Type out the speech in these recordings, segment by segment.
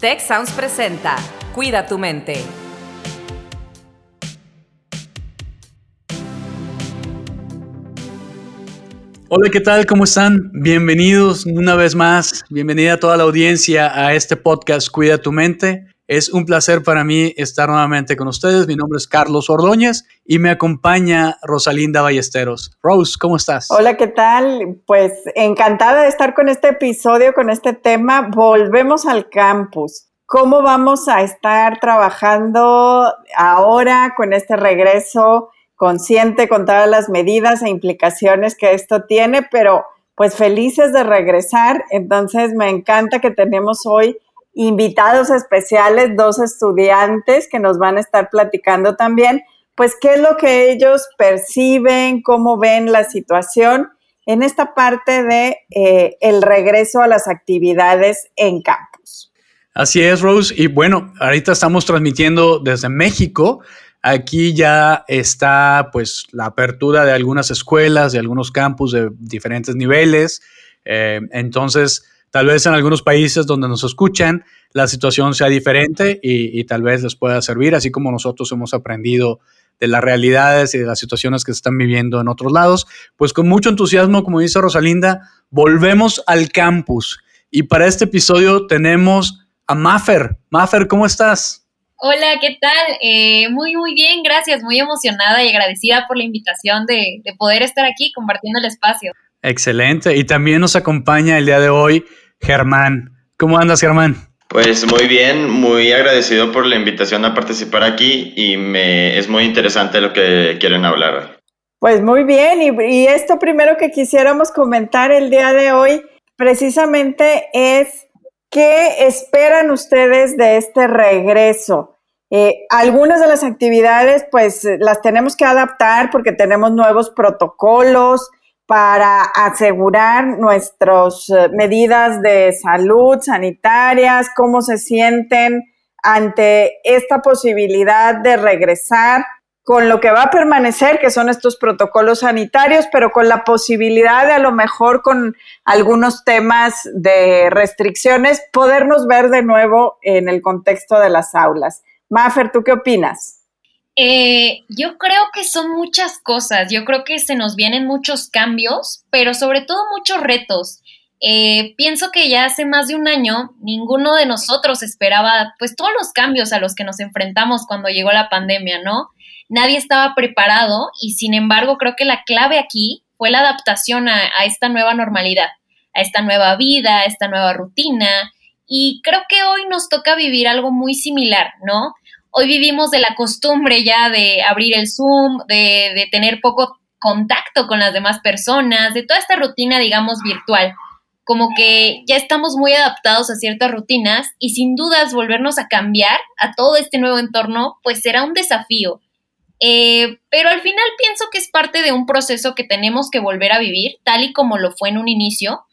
Tech Sounds presenta Cuida tu mente. Hola, ¿qué tal? ¿Cómo están? Bienvenidos una vez más. Bienvenida a toda la audiencia a este podcast Cuida tu mente. Es un placer para mí estar nuevamente con ustedes. Mi nombre es Carlos Ordóñez y me acompaña Rosalinda Ballesteros. Rose, ¿cómo estás? Hola, ¿qué tal? Pues encantada de estar con este episodio, con este tema. Volvemos al campus. ¿Cómo vamos a estar trabajando ahora con este regreso consciente con todas las medidas e implicaciones que esto tiene? Pero pues felices de regresar. Entonces me encanta que tenemos hoy invitados especiales, dos estudiantes que nos van a estar platicando también, pues qué es lo que ellos perciben, cómo ven la situación en esta parte de eh, el regreso a las actividades en campus. Así es, Rose. Y bueno, ahorita estamos transmitiendo desde México. Aquí ya está pues la apertura de algunas escuelas, de algunos campus de diferentes niveles. Eh, entonces, Tal vez en algunos países donde nos escuchan la situación sea diferente y, tal vez les pueda servir, así como nosotros hemos aprendido de las realidades y de las situaciones que se están viviendo en otros lados. Pues con mucho entusiasmo, como dice Rosalinda, volvemos al campus. Y para este episodio tenemos a Maffer. Maffer, ¿cómo estás? Hola, ¿qué tal? Eh, muy, muy bien, gracias. Muy emocionada y agradecida por la invitación de, de poder estar aquí compartiendo el espacio. Excelente. Y también nos acompaña el día de hoy Germán. ¿Cómo andas, Germán? Pues muy bien, muy agradecido por la invitación a participar aquí y me es muy interesante lo que quieren hablar. Pues muy bien, y, esto primero que quisiéramos comentar el día de hoy precisamente es qué esperan ustedes de este regreso. Eh, algunas de las actividades pues las tenemos que adaptar porque tenemos nuevos protocolos, para asegurar nuestras eh, medidas de salud sanitarias, cómo se sienten ante esta posibilidad de regresar con lo que va a permanecer, que son estos protocolos sanitarios, pero con la posibilidad de a lo mejor con algunos temas de restricciones, podernos ver de nuevo en el contexto de las aulas. Mafer, ¿tú qué opinas? Eh, yo creo que son muchas cosas, yo creo que se nos vienen muchos cambios, pero sobre todo muchos retos. Eh, pienso que ya hace más de un año ninguno de nosotros esperaba pues todos los cambios a los que nos enfrentamos cuando llegó la pandemia, ¿no? Nadie estaba preparado y sin embargo creo que la clave aquí fue la adaptación a, a esta nueva normalidad, a esta nueva vida, a esta nueva rutina y creo que hoy nos toca vivir algo muy similar, ¿no? Hoy vivimos de la costumbre ya de abrir el Zoom, de, tener poco contacto con las demás personas, de toda esta rutina, digamos, virtual. Como que ya estamos muy adaptados a ciertas rutinas y sin dudas volvernos a cambiar a todo este nuevo entorno, pues será un desafío. Eh, pero al final pienso que es parte de un proceso que tenemos que volver a vivir, tal y como lo fue en un inicio.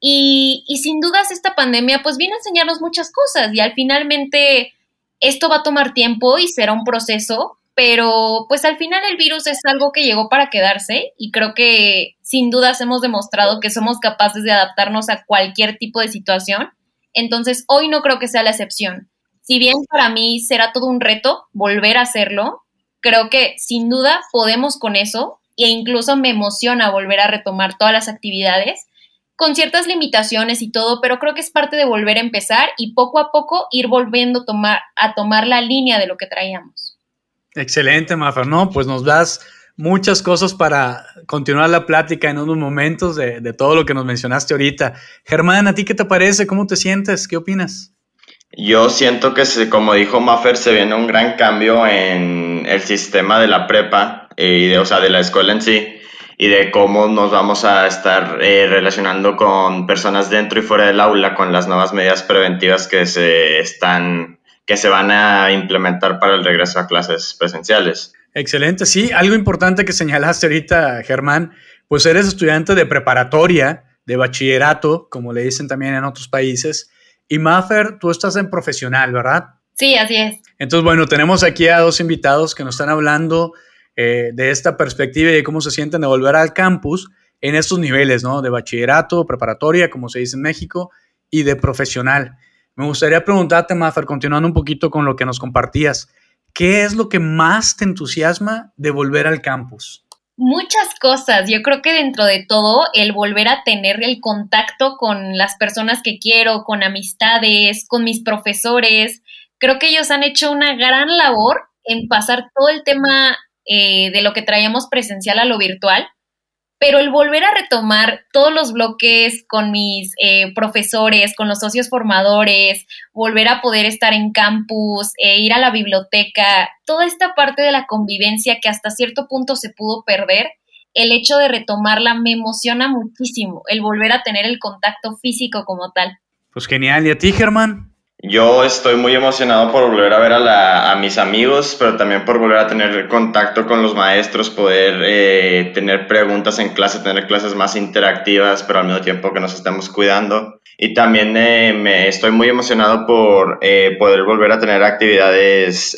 Y, y sin dudas esta pandemia pues viene a enseñarnos muchas cosas y al finalmente esto va a tomar tiempo y será un proceso, pero pues al final el virus es algo que llegó para quedarse y creo que sin dudas hemos demostrado que somos capaces de adaptarnos a cualquier tipo de situación. Entonces hoy no creo que sea la excepción. Si bien para mí será todo un reto volver a hacerlo, creo que sin duda podemos con eso e incluso me emociona volver a retomar todas las actividades con ciertas limitaciones y todo, pero creo que es parte de volver a empezar y poco a poco ir volviendo a tomar, a tomar la línea de lo que traíamos. Excelente, Mafer. No, pues nos das muchas cosas para continuar la plática en unos momentos de, de, todo lo que nos mencionaste ahorita. Germán, ¿a ti qué te parece? ¿Cómo te sientes? ¿Qué opinas? Yo siento que, se, como dijo Maffer, se viene un gran cambio en el sistema de la prepa, eh, y de, o sea, de la escuela en sí y de cómo nos vamos a estar eh, relacionando con personas dentro y fuera del aula con las nuevas medidas preventivas que se están que se van a implementar para el regreso a clases presenciales. Excelente, sí, algo importante que señalaste ahorita, Germán, pues eres estudiante de preparatoria, de bachillerato, como le dicen también en otros países, y Maffer, tú estás en profesional, ¿verdad? Sí, así es. Entonces, bueno, tenemos aquí a dos invitados que nos están hablando eh, de esta perspectiva y de cómo se sienten de volver al campus en estos niveles, ¿no? De bachillerato, preparatoria, como se dice en México, y de profesional. Me gustaría preguntarte, Mafer, continuando un poquito con lo que nos compartías, ¿qué es lo que más te entusiasma de volver al campus? Muchas cosas. Yo creo que dentro de todo, el volver a tener el contacto con las personas que quiero, con amistades, con mis profesores, creo que ellos han hecho una gran labor en pasar todo el tema eh, de lo que traíamos presencial a lo virtual pero el volver a retomar todos los bloques con mis eh, profesores, con los socios formadores, volver a poder estar en campus, e ir a la biblioteca, toda esta parte de la convivencia que hasta cierto punto se pudo perder, el hecho de retomarla me emociona muchísimo, el volver a tener el contacto físico como tal. Pues genial, ¿y a ti, Germán? Yo estoy muy emocionado por volver a ver a, mis amigos, pero también por volver a tener contacto con los maestros, poder eh, tener preguntas en clase, tener clases más interactivas, pero al mismo tiempo que nos estemos cuidando. Y también eh, me estoy muy emocionado por eh, poder volver a tener actividades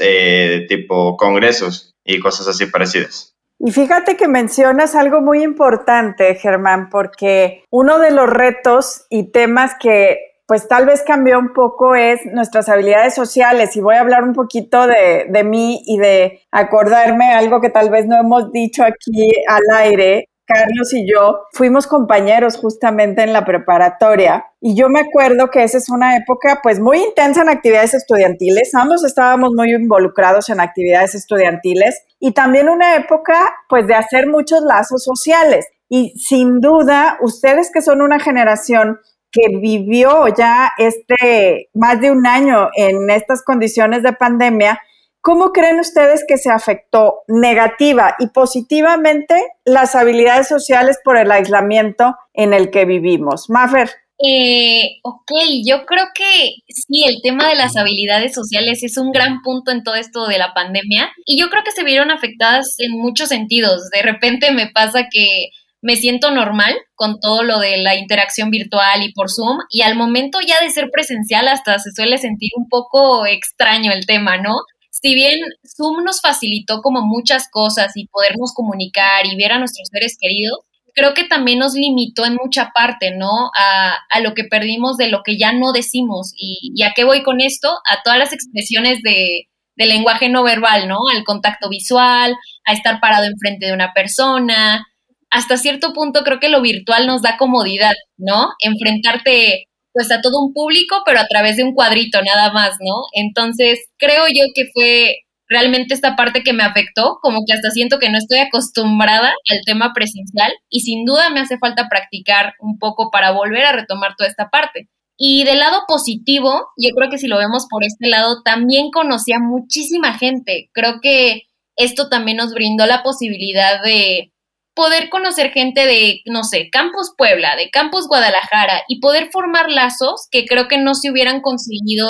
tipo congresos y cosas así parecidas. Y fíjate que mencionas algo muy importante, Germán, porque uno de los retos y temas que pues tal vez cambió un poco es nuestras habilidades sociales. Y voy a hablar un poquito de, de mí y de acordarme algo que tal vez no hemos dicho aquí al aire. Carlos y yo fuimos compañeros justamente en la preparatoria. Y yo me acuerdo que esa es una época pues muy intensa en actividades estudiantiles, ambos estábamos muy involucrados en actividades estudiantiles. Y también una época pues de hacer muchos lazos sociales. Y sin duda ustedes que son una generación que vivió ya este más de un año en estas condiciones de pandemia, ¿cómo creen ustedes que se afectó negativa y positivamente las habilidades sociales por el aislamiento en el que vivimos? Maffer. Eh, ok, yo creo que sí, el tema de las habilidades sociales es un gran punto en todo esto de la pandemia y yo creo que se vieron afectadas en muchos sentidos. De repente me pasa que me siento normal con todo lo de la interacción virtual y por Zoom y al momento ya de ser presencial hasta se suele sentir un poco extraño el tema, ¿no? Si bien Zoom nos facilitó como muchas cosas y podernos comunicar y ver a nuestros seres queridos, creo que también nos limitó en mucha parte, ¿no? A, lo que perdimos de lo que ya no decimos. Y, ¿Y a qué voy con esto? A todas las expresiones de, de lenguaje no verbal, ¿no? Al contacto visual, a estar parado enfrente de una persona, hasta cierto punto creo que lo virtual nos da comodidad, ¿no? Enfrentarte pues a todo un público, pero a través de un cuadrito nada más, ¿no? Entonces, creo yo que fue realmente esta parte que me afectó, como que hasta siento que no estoy acostumbrada al tema presencial y sin duda me hace falta practicar un poco para volver a retomar toda esta parte. Y del lado positivo, yo creo que si lo vemos por este lado, también conocí a muchísima gente. Creo que esto también nos brindó la posibilidad de poder conocer gente de, no sé, Campus Puebla, de Campus Guadalajara y poder formar lazos que creo que no se hubieran conseguido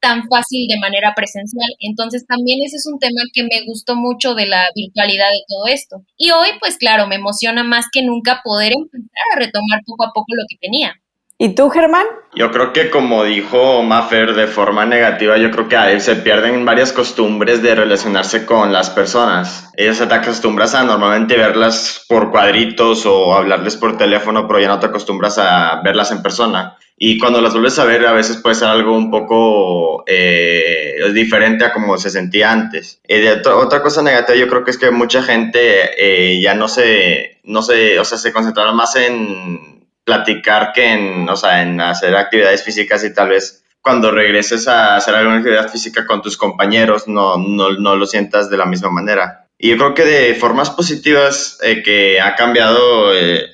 tan fácil de manera presencial. Entonces también ese es un tema que me gustó mucho de la virtualidad de todo esto. Y hoy, pues claro, me emociona más que nunca poder empezar a retomar poco a poco lo que tenía. ¿Y tú, Germán? Yo creo que como dijo Maffer de forma negativa, yo creo que se pierden varias costumbres de relacionarse con las personas. Ellas te acostumbras a normalmente verlas por cuadritos o hablarles por teléfono, pero ya no te acostumbras a verlas en persona. Y cuando las vuelves a ver, a veces puede ser algo un poco eh, diferente a como se sentía antes. Y otra, cosa negativa yo creo que es que mucha gente eh, ya no se, no se, o sea, se concentraron más en platicar que en, o sea, en hacer actividades físicas y tal vez cuando regreses a hacer alguna actividad física con tus compañeros no, no, no lo sientas de la misma manera. Y yo creo que de formas positivas eh, que ha cambiado eh,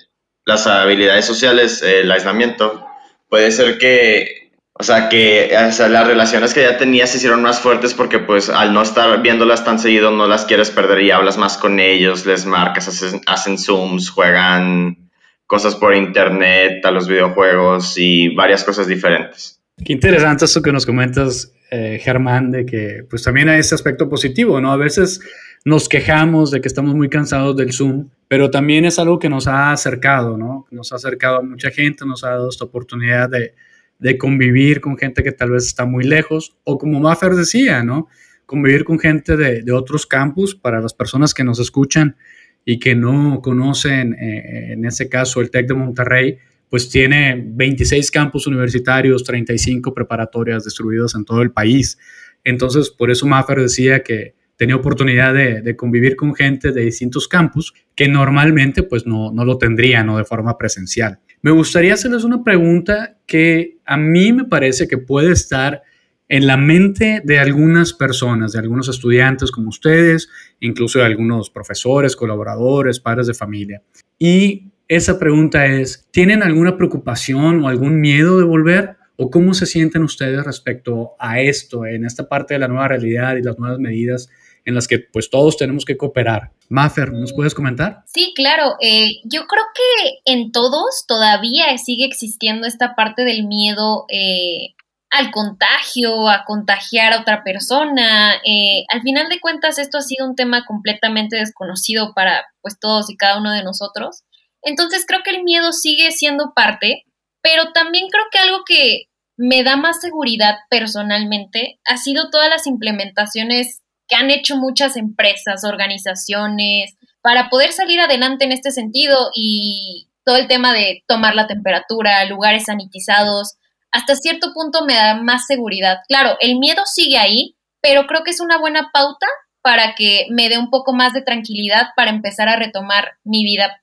las habilidades sociales, el aislamiento, puede ser que, o sea, que las relaciones que ya tenías se hicieron más fuertes porque pues al no estar viéndolas tan seguido no las quieres perder y hablas más con ellos, les marcas, hacen zooms, juegan cosas por internet, a los videojuegos y varias cosas diferentes. Qué interesante esto que nos comentas, eh, Germán, de que pues también hay ese aspecto positivo, ¿no? A veces nos quejamos de que estamos muy cansados del Zoom, pero también es algo que nos ha acercado, ¿no? Nos ha acercado a mucha gente, nos ha dado esta oportunidad de, de convivir con gente que tal vez está muy lejos, o como Maffer decía, ¿no? Convivir con gente de, de otros campus para las personas que nos escuchan y que no conocen, eh, en ese caso, el TEC de Monterrey, pues tiene 26 campus universitarios, 35 preparatorias distribuidos en todo el país. Entonces, por eso Maffer decía que tenía oportunidad de, convivir con gente de distintos campus que normalmente pues no, no lo tendrían o de forma presencial. Me gustaría hacerles una pregunta que a mí me parece que puede estar en la mente de algunas personas, de algunos estudiantes como ustedes, incluso de algunos profesores, colaboradores, padres de familia. Y esa pregunta es, ¿tienen alguna preocupación o algún miedo de volver? ¿O cómo se sienten ustedes respecto a esto, en esta parte de la nueva realidad y las nuevas medidas en las que pues todos tenemos que cooperar. Maffer, ¿nos puedes comentar? Sí, claro. Eh, yo creo que en todos todavía sigue existiendo esta parte del miedo eh, al contagio, a contagiar a otra persona. Eh, al final de cuentas, esto ha sido un tema completamente desconocido para pues todos y cada uno de nosotros. Entonces creo que el miedo sigue siendo parte, pero también creo que algo que me da más seguridad personalmente ha sido todas las implementaciones que han hecho muchas empresas, organizaciones, para poder salir adelante en este sentido y todo el tema de tomar la temperatura, lugares sanitizados, hasta cierto punto me da más seguridad. Claro, el miedo sigue ahí, pero creo que es una buena pauta para que me dé un poco más de tranquilidad para empezar a retomar mi vida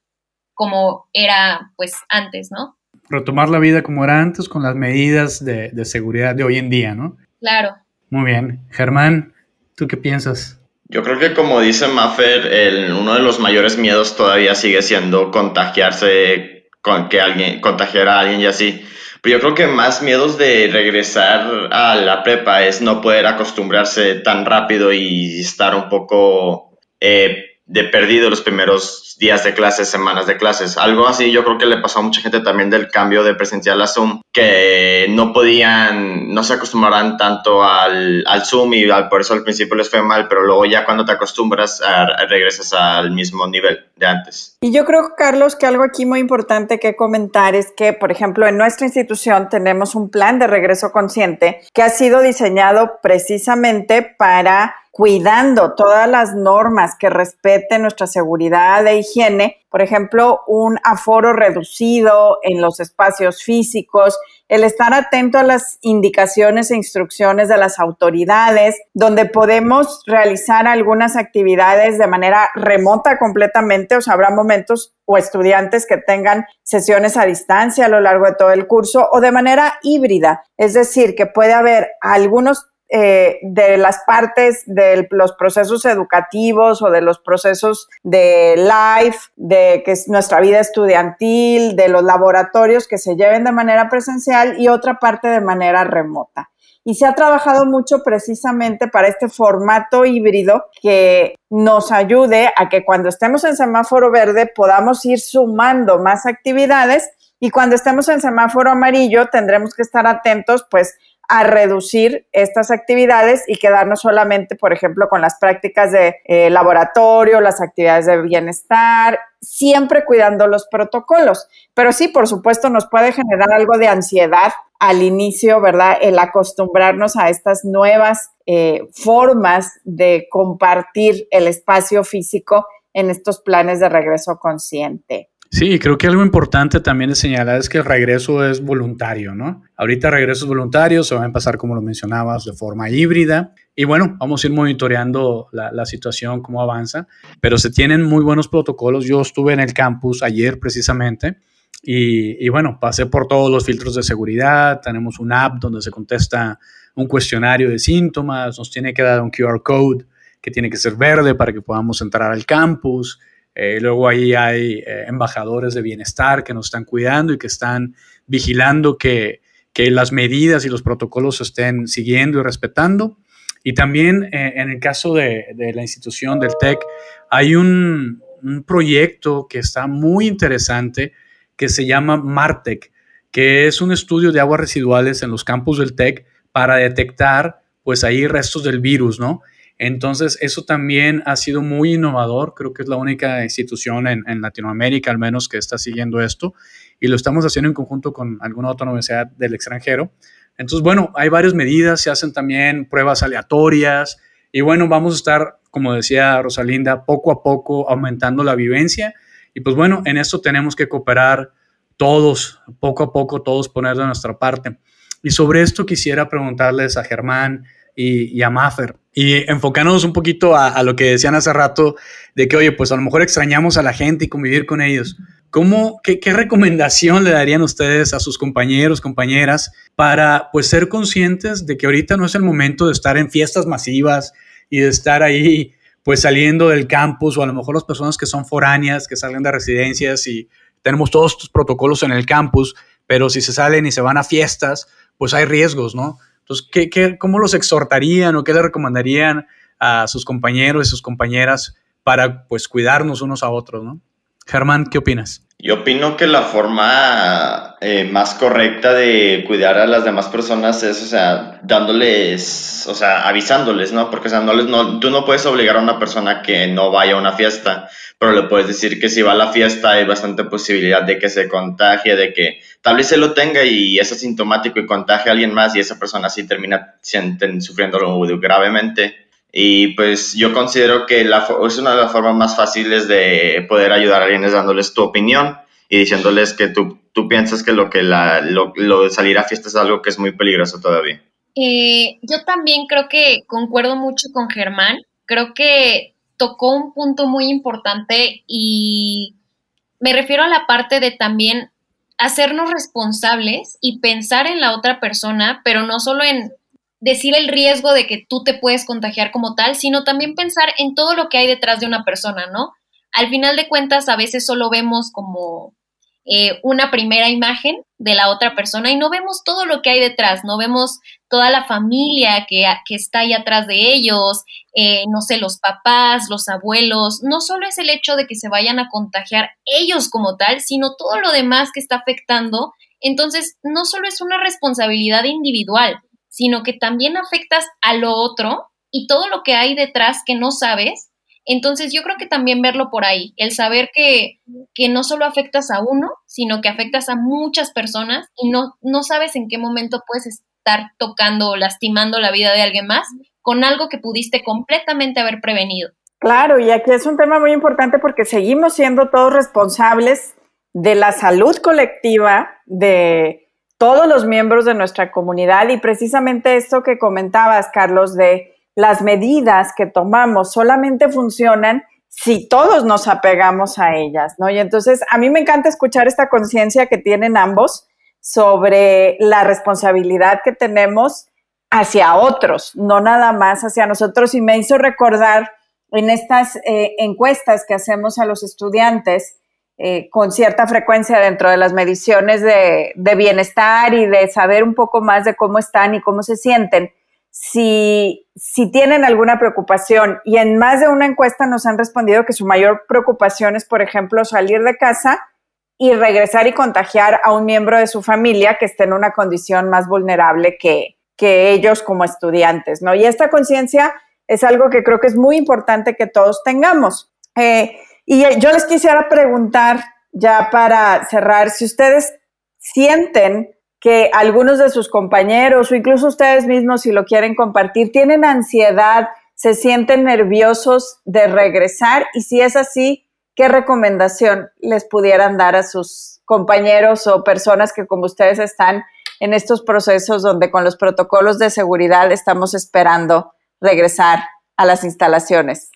como era pues antes, ¿no? Retomar la vida como era antes con las medidas de, seguridad de hoy en día, ¿no? Claro. Muy bien. Germán, ¿tú qué piensas? Yo creo que como dice Maffer, el, uno de los mayores miedos todavía sigue siendo contagiarse, con que alguien, contagiar a alguien y así. Pero yo creo que más miedos de regresar a la prepa es no poder acostumbrarse tan rápido y estar un poco eh, de perdido los primeros días de clases, semanas de clases. Algo así yo creo que le pasó a mucha gente también del cambio de presencial a Zoom, que no podían, no se acostumbraran tanto al, al Zoom y por eso al principio les fue mal, pero luego ya cuando te acostumbras regresas al mismo nivel de antes. Y yo creo, Carlos, que algo aquí muy importante que comentar es que, por ejemplo, en nuestra institución tenemos un plan de regreso consciente que ha sido diseñado precisamente para cuidando todas las normas que respeten nuestra seguridad e higiene, por ejemplo, un aforo reducido en los espacios físicos, el estar atento a las indicaciones e instrucciones de las autoridades, donde podemos realizar algunas actividades de manera remota completamente, o sea, habrá momentos o estudiantes que tengan sesiones a distancia a lo largo de todo el curso o de manera híbrida, es decir, que puede haber algunos eh, de las partes de los procesos educativos o de los procesos de live, de que es nuestra vida estudiantil, de los laboratorios que se lleven de manera presencial y otra parte de manera remota. Y se ha trabajado mucho precisamente para este formato híbrido que nos ayude a que cuando estemos en semáforo verde podamos ir sumando más actividades y cuando estemos en semáforo amarillo tendremos que estar atentos pues a reducir estas actividades y quedarnos solamente, por ejemplo, con las prácticas de eh, laboratorio, las actividades de bienestar, siempre cuidando los protocolos. Pero sí, por supuesto, nos puede generar algo de ansiedad al inicio, ¿verdad? El acostumbrarnos a estas nuevas eh, formas de compartir el espacio físico en estos planes de regreso consciente. Sí, creo que algo importante también de señalar es que el regreso es voluntario, ¿no? Ahorita regresos voluntarios se van a empezar, como lo mencionabas, de forma híbrida. Y bueno, vamos a ir monitoreando la, situación, cómo avanza. Pero se tienen muy buenos protocolos. Yo estuve en el campus ayer precisamente. Y, y, bueno, pasé por todos los filtros de seguridad, tenemos un app donde se contesta un cuestionario de síntomas, nos tiene que dar un QR code que tiene que ser verde para que podamos entrar al campus, eh, luego ahí hay eh, embajadores de bienestar que nos están cuidando y que están vigilando que, las medidas y los protocolos estén siguiendo y respetando. Y también eh, en el caso de, la institución del TEC, hay un, un, proyecto que está muy interesante que se llama MARTEC, que es un estudio de aguas residuales en los campus del TEC para detectar pues ahí restos del virus, ¿no? Entonces, eso también ha sido muy innovador. Creo que es la única institución en, Latinoamérica, al menos, que está siguiendo esto. Y lo estamos haciendo en conjunto con alguna otra universidad del extranjero. Entonces, bueno, hay varias medidas. Se hacen también pruebas aleatorias. Y bueno, vamos a estar, como decía Rosalinda, poco a poco aumentando la vivencia. Y pues bueno, en esto tenemos que cooperar todos, poco a poco, todos poner de nuestra parte. Y sobre esto quisiera preguntarles a Germán y, a Maffer, y enfocándonos un poquito a, lo que decían hace rato, de que, oye, pues a lo mejor extrañamos a la gente y convivir con ellos. ¿Cómo, qué, qué, recomendación le darían ustedes a sus compañeros, compañeras, para pues ser conscientes de que ahorita no es el momento de estar en fiestas masivas y de estar ahí pues saliendo del campus o a lo mejor las personas que son foráneas, que salen de residencias y tenemos todos estos protocolos en el campus, pero si se salen y se van a fiestas, pues hay riesgos, ¿no? Entonces, ¿qué, qué, cómo los exhortarían o qué le recomendarían a sus compañeros y sus compañeras para pues cuidarnos unos a otros, ¿no? Germán, ¿qué opinas? Yo opino que la forma eh, más correcta de cuidar a las demás personas es, o sea, dándoles, o sea, avisándoles, ¿no? Porque, o sea, no les, no, tú no puedes obligar a una persona que no vaya a una fiesta, pero le puedes decir que si va a la fiesta hay bastante posibilidad de que se contagie, de que tal vez se lo tenga y es asintomático y contagie a alguien más y esa persona sí termina sufriendo gravemente. Y pues yo considero que la, es una de las formas más fáciles de poder ayudar a alguien es dándoles tu opinión y diciéndoles que tú, tú piensas que lo que la, lo, de salir a fiesta es algo que es muy peligroso todavía. Eh, yo también creo que concuerdo mucho con Germán. Creo que tocó un punto muy importante y me refiero a la parte de también hacernos responsables y pensar en la otra persona, pero no solo en decir el riesgo de que tú te puedes contagiar como tal, sino también pensar en todo lo que hay detrás de una persona, ¿no? Al final de cuentas, a veces solo vemos como eh, una primera imagen de la otra persona y no vemos todo lo que hay detrás, no vemos toda la familia que, está ahí atrás de ellos, eh, no sé, los papás, los abuelos, no solo es el hecho de que se vayan a contagiar ellos como tal, sino todo lo demás que está afectando. Entonces, no solo es una responsabilidad individual, sino que también afectas a lo otro y todo lo que hay detrás que no sabes. Entonces yo creo que también verlo por ahí, el saber que, no solo afectas a uno, sino que afectas a muchas personas y no, no sabes en qué momento puedes estar tocando o lastimando la vida de alguien más con algo que pudiste completamente haber prevenido. Claro, y aquí es un tema muy importante porque seguimos siendo todos responsables de la salud colectiva, de, todos los miembros de nuestra comunidad y precisamente esto que comentabas, Carlos, de las medidas que tomamos solamente funcionan si todos nos apegamos a ellas, ¿no? Y entonces a mí me encanta escuchar esta conciencia que tienen ambos sobre la responsabilidad que tenemos hacia otros, no nada más hacia nosotros. Y me hizo recordar en estas eh, encuestas que hacemos a los estudiantes, eh, con cierta frecuencia dentro de las mediciones de, bienestar y de saber un poco más de cómo están y cómo se sienten, si, si tienen alguna preocupación. Y en más de una encuesta nos han respondido que su mayor preocupación es, por ejemplo, salir de casa y regresar y contagiar a un miembro de su familia que esté en una condición más vulnerable que, que ellos como estudiantes, ¿no? Y esta conciencia es algo que creo que es muy importante que todos tengamos. Eh, y yo les quisiera preguntar, ya para cerrar, si ustedes sienten que algunos de sus compañeros o incluso ustedes mismos, si lo quieren compartir, tienen ansiedad, se sienten nerviosos de regresar y si es así, ¿qué recomendación les pudieran dar a sus compañeros o personas que como ustedes están en estos procesos donde con los protocolos de seguridad estamos esperando regresar a las instalaciones?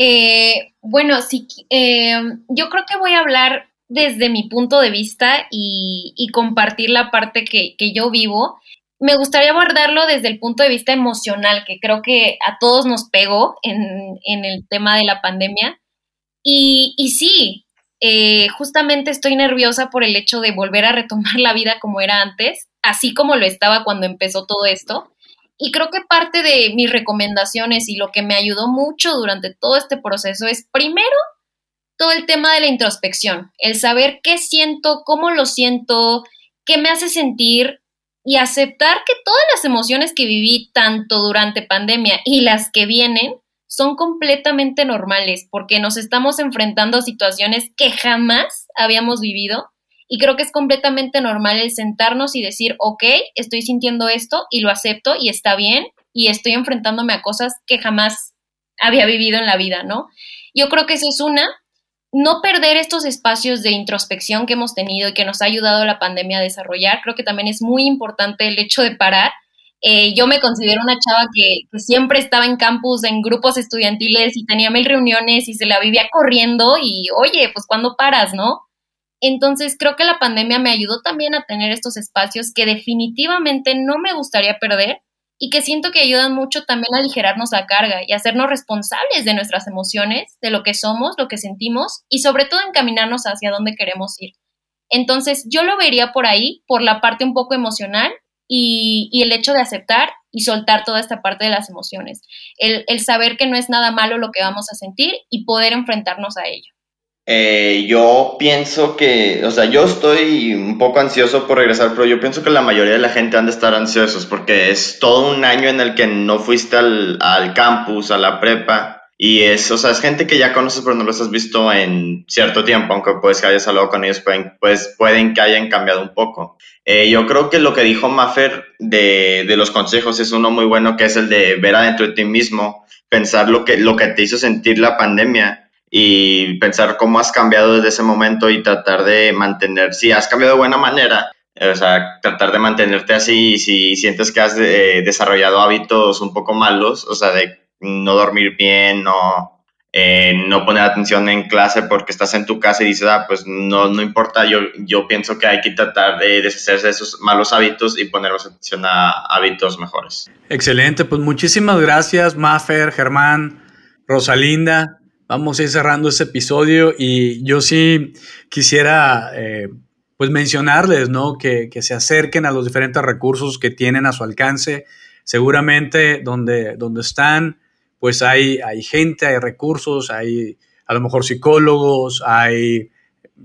Eh, bueno, sí, eh, yo creo que voy a hablar desde mi punto de vista y, compartir la parte que, yo vivo. Me gustaría abordarlo desde el punto de vista emocional, que creo que a todos nos pegó en, el tema de la pandemia. Y, y sí, eh, justamente estoy nerviosa por el hecho de volver a retomar la vida como era antes, así como lo estaba cuando empezó todo esto. Y creo que parte de mis recomendaciones y lo que me ayudó mucho durante todo este proceso es, primero, todo el tema de la introspección, el saber qué siento, cómo lo siento, qué me hace sentir y aceptar que todas las emociones que viví tanto durante pandemia y las que vienen son completamente normales porque nos estamos enfrentando a situaciones que jamás habíamos vivido y creo que es completamente normal el sentarnos y decir, ok, estoy sintiendo esto y lo acepto y está bien y estoy enfrentándome a cosas que jamás había vivido en la vida, ¿no? Yo creo que eso es una. no perder estos espacios de introspección que hemos tenido y que nos ha ayudado la pandemia a desarrollar. Creo que también es muy importante el hecho de parar. Eh, yo me considero una chava que, siempre estaba en campus, en grupos estudiantiles y tenía mil reuniones y se la vivía corriendo y, oye, pues cuando paras, ¿no? Entonces creo que la pandemia me ayudó también a tener estos espacios que definitivamente no me gustaría perder y que siento que ayudan mucho también a aligerarnos la carga y hacernos responsables de nuestras emociones, de lo que somos, lo que sentimos y sobre todo encaminarnos hacia dónde queremos ir. Entonces yo lo vería por ahí, por la parte un poco emocional y, el hecho de aceptar y soltar toda esta parte de las emociones, el, el saber que no es nada malo lo que vamos a sentir y poder enfrentarnos a ello. Eh, yo pienso que, o sea, yo estoy un poco ansioso por regresar, pero yo pienso que la mayoría de la gente han de estar ansiosos porque es todo un año en el que no fuiste al, al campus, a la prepa. Y es, o sea, es gente que ya conoces pero no los has visto en cierto tiempo, aunque pues que hayas hablado con ellos, pueden, pues pueden que hayan cambiado un poco. Eh, yo creo que lo que dijo Maffer de, de, los consejos es uno muy bueno, que es el de ver adentro de ti mismo, pensar lo que, lo que te hizo sentir la pandemia y pensar cómo has cambiado desde ese momento y tratar de mantener, si has cambiado de buena manera, o sea, tratar de mantenerte así y si sientes que has eh, desarrollado hábitos un poco malos, o sea, de no dormir bien, no, eh, no poner atención en clase porque estás en tu casa y dices, ah, pues no, no importa, yo, yo pienso que hay que tratar de deshacerse de esos malos hábitos y poner atención a hábitos mejores. Excelente, pues muchísimas gracias, Maffer, Germán, Rosalinda vamos a ir cerrando este episodio y yo sí quisiera eh, pues mencionarles, ¿no? Que, se acerquen a los diferentes recursos que tienen a su alcance. Seguramente donde, donde están, pues hay, hay gente, hay recursos, hay a lo mejor psicólogos, hay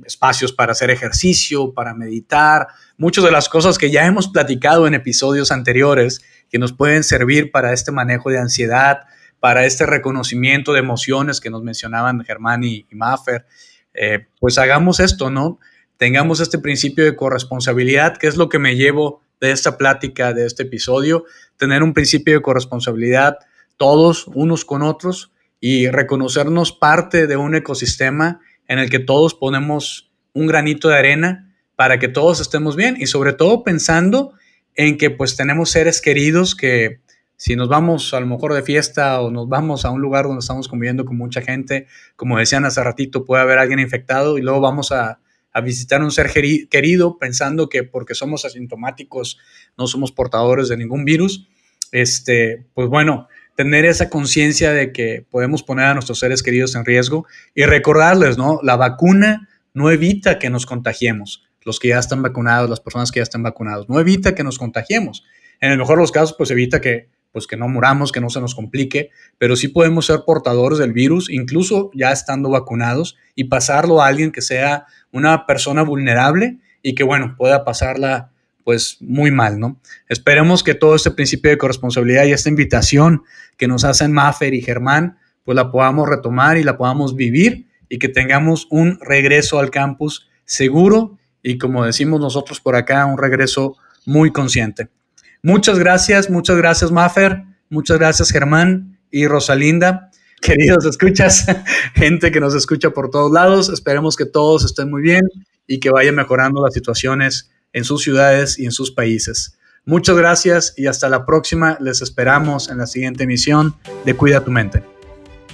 espacios para hacer ejercicio, para meditar, muchas de las cosas que ya hemos platicado en episodios anteriores que nos pueden servir para este manejo de ansiedad, para este reconocimiento de emociones que nos mencionaban Germán y, Maffer, eh, pues hagamos esto, ¿no? Tengamos este principio de corresponsabilidad, que es lo que me llevo de esta plática, de este episodio, tener un principio de corresponsabilidad todos unos con otros y reconocernos parte de un ecosistema en el que todos ponemos un granito de arena para que todos estemos bien y sobre todo pensando en que pues tenemos seres queridos que si nos vamos a lo mejor de fiesta o nos vamos a un lugar donde estamos conviviendo con mucha gente, como decían hace ratito, puede haber alguien infectado y luego vamos a, visitar un ser querido pensando que porque somos asintomáticos no somos portadores de ningún virus, este, pues bueno, tener esa conciencia de que podemos poner a nuestros seres queridos en riesgo y recordarles, ¿no? La vacuna no evita que nos contagiemos, los que ya están vacunados, las personas que ya están vacunados, no evita que nos contagiemos. En el mejor de los casos, pues evita que pues que no muramos, que no se nos complique, pero sí podemos ser portadores del virus, incluso ya estando vacunados, y pasarlo a alguien que sea una persona vulnerable y que, bueno, pueda pasarla pues muy mal, ¿no? Esperemos que todo este principio de corresponsabilidad y esta invitación que nos hacen Maffer y Germán, pues la podamos retomar y la podamos vivir y que tengamos un regreso al campus seguro y como decimos nosotros por acá, un regreso muy consciente. Muchas gracias, muchas gracias, Maffer. Muchas gracias, Germán y Rosalinda. Queridos escuchas, gente que nos escucha por todos lados, esperemos que todos estén muy bien y que vayan mejorando las situaciones en sus ciudades y en sus países. Muchas gracias y hasta la próxima. Les esperamos en la siguiente emisión de Cuida tu mente.